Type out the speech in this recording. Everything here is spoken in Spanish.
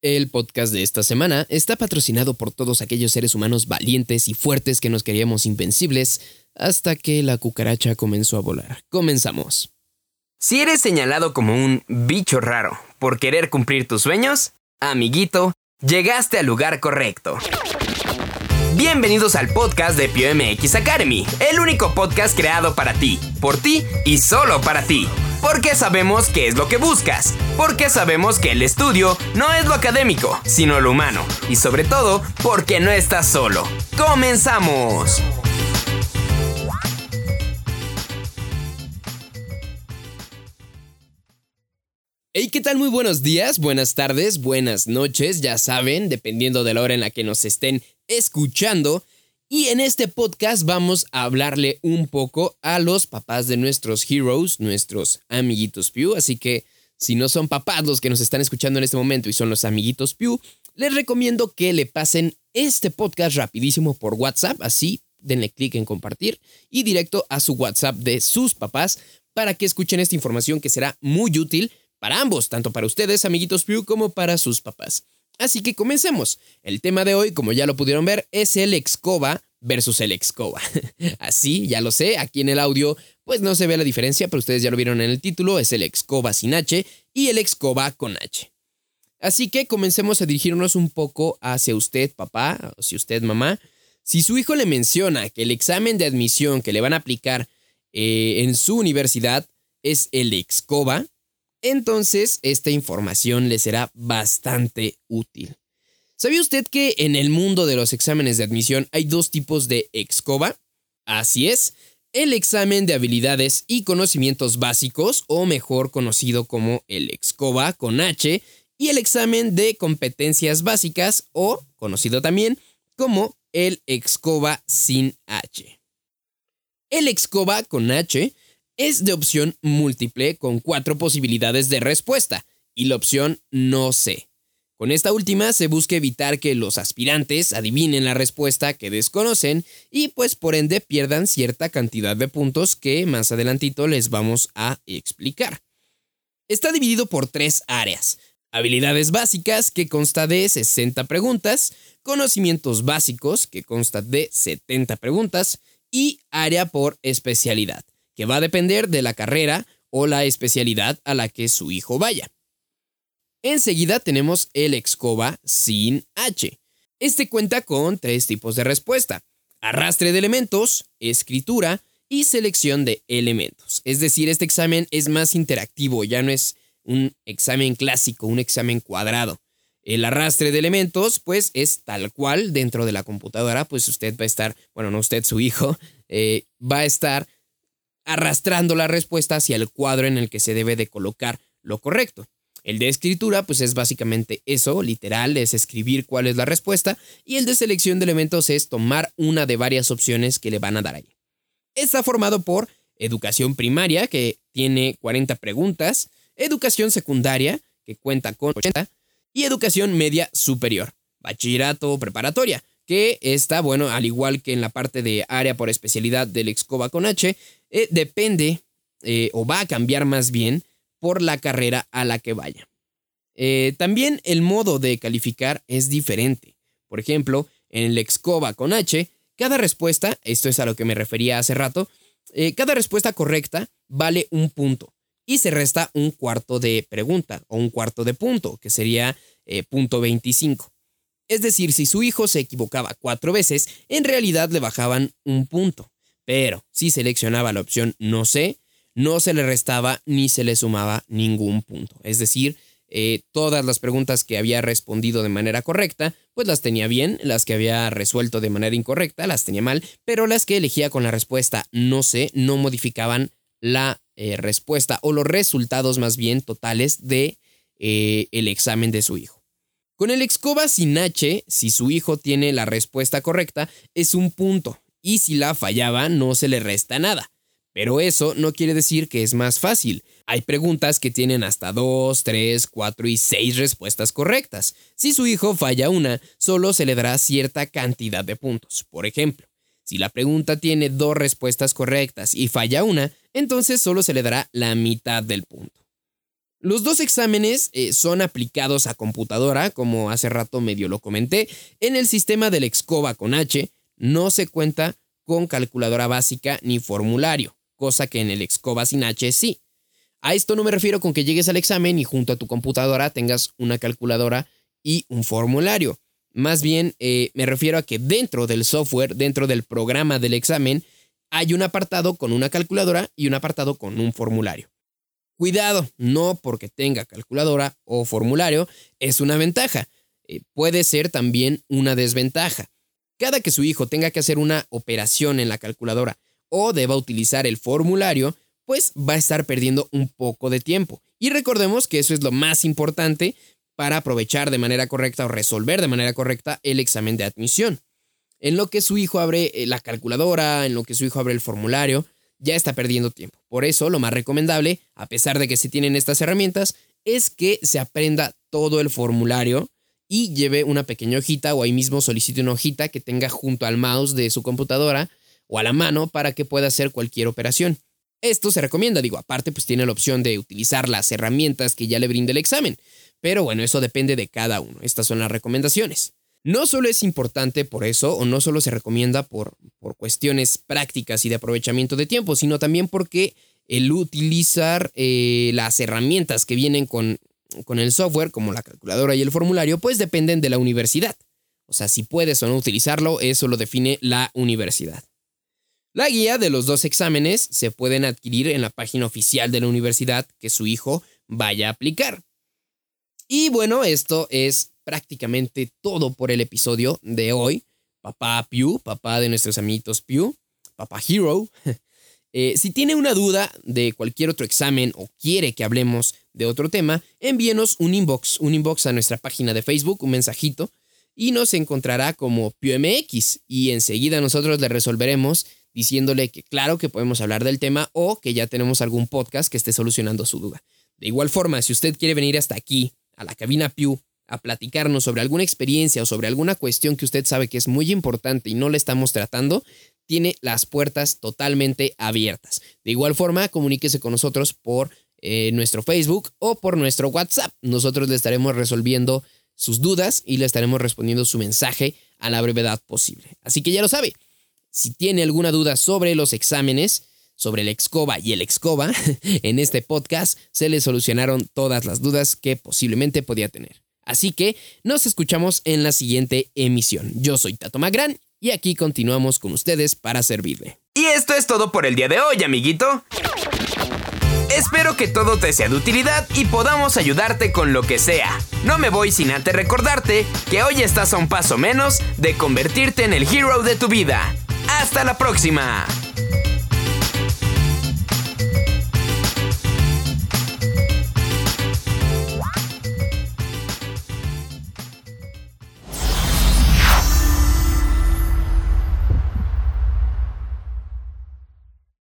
El podcast de esta semana está patrocinado por todos aquellos seres humanos valientes y fuertes que nos queríamos invencibles hasta que la cucaracha comenzó a volar. Comenzamos. Si eres señalado como un bicho raro por querer cumplir tus sueños, amiguito, llegaste al lugar correcto. Bienvenidos al podcast de PioMX Academy, el único podcast creado para ti, por ti y solo para ti. Porque sabemos qué es lo que buscas. Porque sabemos que el estudio no es lo académico, sino lo humano. Y sobre todo, porque no estás solo. ¡Comenzamos! Hey, ¿qué tal? Muy buenos días, buenas tardes, buenas noches, ya saben, dependiendo de la hora en la que nos estén escuchando. Y en este podcast vamos a hablarle un poco a los papás de nuestros heroes, nuestros amiguitos Pew. Así que si no son papás los que nos están escuchando en este momento y son los amiguitos Pew, les recomiendo que le pasen este podcast rapidísimo por WhatsApp. Así denle clic en compartir y directo a su WhatsApp de sus papás para que escuchen esta información que será muy útil para ambos, tanto para ustedes, amiguitos Pew, como para sus papás. Así que comencemos. El tema de hoy, como ya lo pudieron ver, es el Excoba versus el Excoba. Así, ya lo sé, aquí en el audio pues no se ve la diferencia, pero ustedes ya lo vieron en el título, es el Excoba sin H y el Excoba con H. Así que comencemos a dirigirnos un poco hacia usted, papá, o si usted, mamá. Si su hijo le menciona que el examen de admisión que le van a aplicar eh, en su universidad es el Excoba, entonces esta información le será bastante útil. ¿Sabía usted que en el mundo de los exámenes de admisión hay dos tipos de EXCOBA? Así es, el examen de habilidades y conocimientos básicos, o mejor conocido como el EXCOBA con H, y el examen de competencias básicas, o conocido también como el EXCOBA sin H. El EXCOBA con H es de opción múltiple con cuatro posibilidades de respuesta y la opción no sé. Con esta última se busca evitar que los aspirantes adivinen la respuesta que desconocen y pues por ende pierdan cierta cantidad de puntos que más adelantito les vamos a explicar. Está dividido por tres áreas. Habilidades básicas que consta de 60 preguntas, conocimientos básicos que consta de 70 preguntas y área por especialidad que va a depender de la carrera o la especialidad a la que su hijo vaya. Enseguida tenemos el Excoba sin H. Este cuenta con tres tipos de respuesta. Arrastre de elementos, escritura y selección de elementos. Es decir, este examen es más interactivo, ya no es un examen clásico, un examen cuadrado. El arrastre de elementos, pues es tal cual dentro de la computadora, pues usted va a estar, bueno, no usted, su hijo, eh, va a estar arrastrando la respuesta hacia el cuadro en el que se debe de colocar lo correcto. El de escritura, pues es básicamente eso, literal, es escribir cuál es la respuesta, y el de selección de elementos es tomar una de varias opciones que le van a dar ahí. Está formado por educación primaria, que tiene 40 preguntas, educación secundaria, que cuenta con 80, y educación media superior, bachillerato preparatoria, que está, bueno, al igual que en la parte de área por especialidad del Excoba con H, eh, depende eh, o va a cambiar más bien por la carrera a la que vaya. Eh, también el modo de calificar es diferente. Por ejemplo, en el Excoba con H, cada respuesta, esto es a lo que me refería hace rato, cada respuesta correcta vale un punto y se resta un cuarto de pregunta o un cuarto de punto, que sería punto 25. Es decir, si su hijo se equivocaba cuatro veces, en realidad le bajaban un punto. Pero si seleccionaba la opción no sé, no se le restaba ni se le sumaba ningún punto. Es decir, eh, todas las preguntas que había respondido de manera correcta, pues las tenía bien, las que había resuelto de manera incorrecta, las tenía mal, pero las que elegía con la respuesta no sé, no modificaban la eh, respuesta o los resultados más bien totales de eh, el examen de su hijo. Con el Excoba sin H, si su hijo tiene la respuesta correcta, es un punto, y si la fallaba, no se le resta nada. Pero eso no quiere decir que es más fácil. Hay preguntas que tienen hasta 2, 3, 4 y 6 respuestas correctas. Si su hijo falla una, solo se le dará cierta cantidad de puntos. Por ejemplo, si la pregunta tiene dos respuestas correctas y falla una, entonces solo se le dará la mitad del punto. Los dos exámenes eh, son aplicados a computadora, como hace rato medio lo comenté. En el sistema del Excova con H no se cuenta con calculadora básica ni formulario, cosa que en el Excova sin H sí. A esto no me refiero con que llegues al examen y junto a tu computadora tengas una calculadora y un formulario. Más bien eh, me refiero a que dentro del software, dentro del programa del examen, hay un apartado con una calculadora y un apartado con un formulario. Cuidado, no porque tenga calculadora o formulario es una ventaja, eh, puede ser también una desventaja. Cada que su hijo tenga que hacer una operación en la calculadora o deba utilizar el formulario, pues va a estar perdiendo un poco de tiempo. Y recordemos que eso es lo más importante para aprovechar de manera correcta o resolver de manera correcta el examen de admisión. En lo que su hijo abre eh, la calculadora, en lo que su hijo abre el formulario, ya está perdiendo tiempo. Por eso, lo más recomendable, a pesar de que se tienen estas herramientas, es que se aprenda todo el formulario y lleve una pequeña hojita o ahí mismo solicite una hojita que tenga junto al mouse de su computadora o a la mano para que pueda hacer cualquier operación. Esto se recomienda, digo, aparte pues tiene la opción de utilizar las herramientas que ya le brinda el examen. Pero bueno, eso depende de cada uno. Estas son las recomendaciones. No solo es importante por eso, o no solo se recomienda por, por cuestiones prácticas y de aprovechamiento de tiempo, sino también porque el utilizar eh, las herramientas que vienen con, con el software, como la calculadora y el formulario, pues dependen de la universidad. O sea, si puedes o no utilizarlo, eso lo define la universidad. La guía de los dos exámenes se pueden adquirir en la página oficial de la universidad que su hijo vaya a aplicar. Y bueno, esto es prácticamente todo por el episodio de hoy. Papá Pew, papá de nuestros amiguitos Pew, papá Hero. Eh, si tiene una duda de cualquier otro examen o quiere que hablemos de otro tema, envíenos un inbox, un inbox a nuestra página de Facebook, un mensajito, y nos encontrará como PewMX y enseguida nosotros le resolveremos diciéndole que claro que podemos hablar del tema o que ya tenemos algún podcast que esté solucionando su duda. De igual forma, si usted quiere venir hasta aquí, a la cabina Pew, a platicarnos sobre alguna experiencia o sobre alguna cuestión que usted sabe que es muy importante y no le estamos tratando, tiene las puertas totalmente abiertas. De igual forma, comuníquese con nosotros por eh, nuestro Facebook o por nuestro WhatsApp. Nosotros le estaremos resolviendo sus dudas y le estaremos respondiendo su mensaje a la brevedad posible. Así que ya lo sabe, si tiene alguna duda sobre los exámenes, sobre el Excova y el Excova, en este podcast se le solucionaron todas las dudas que posiblemente podía tener. Así que nos escuchamos en la siguiente emisión. Yo soy Tato Magrán y aquí continuamos con ustedes para servirle. Y esto es todo por el día de hoy, amiguito. Espero que todo te sea de utilidad y podamos ayudarte con lo que sea. No me voy sin antes recordarte que hoy estás a un paso menos de convertirte en el hero de tu vida. ¡Hasta la próxima!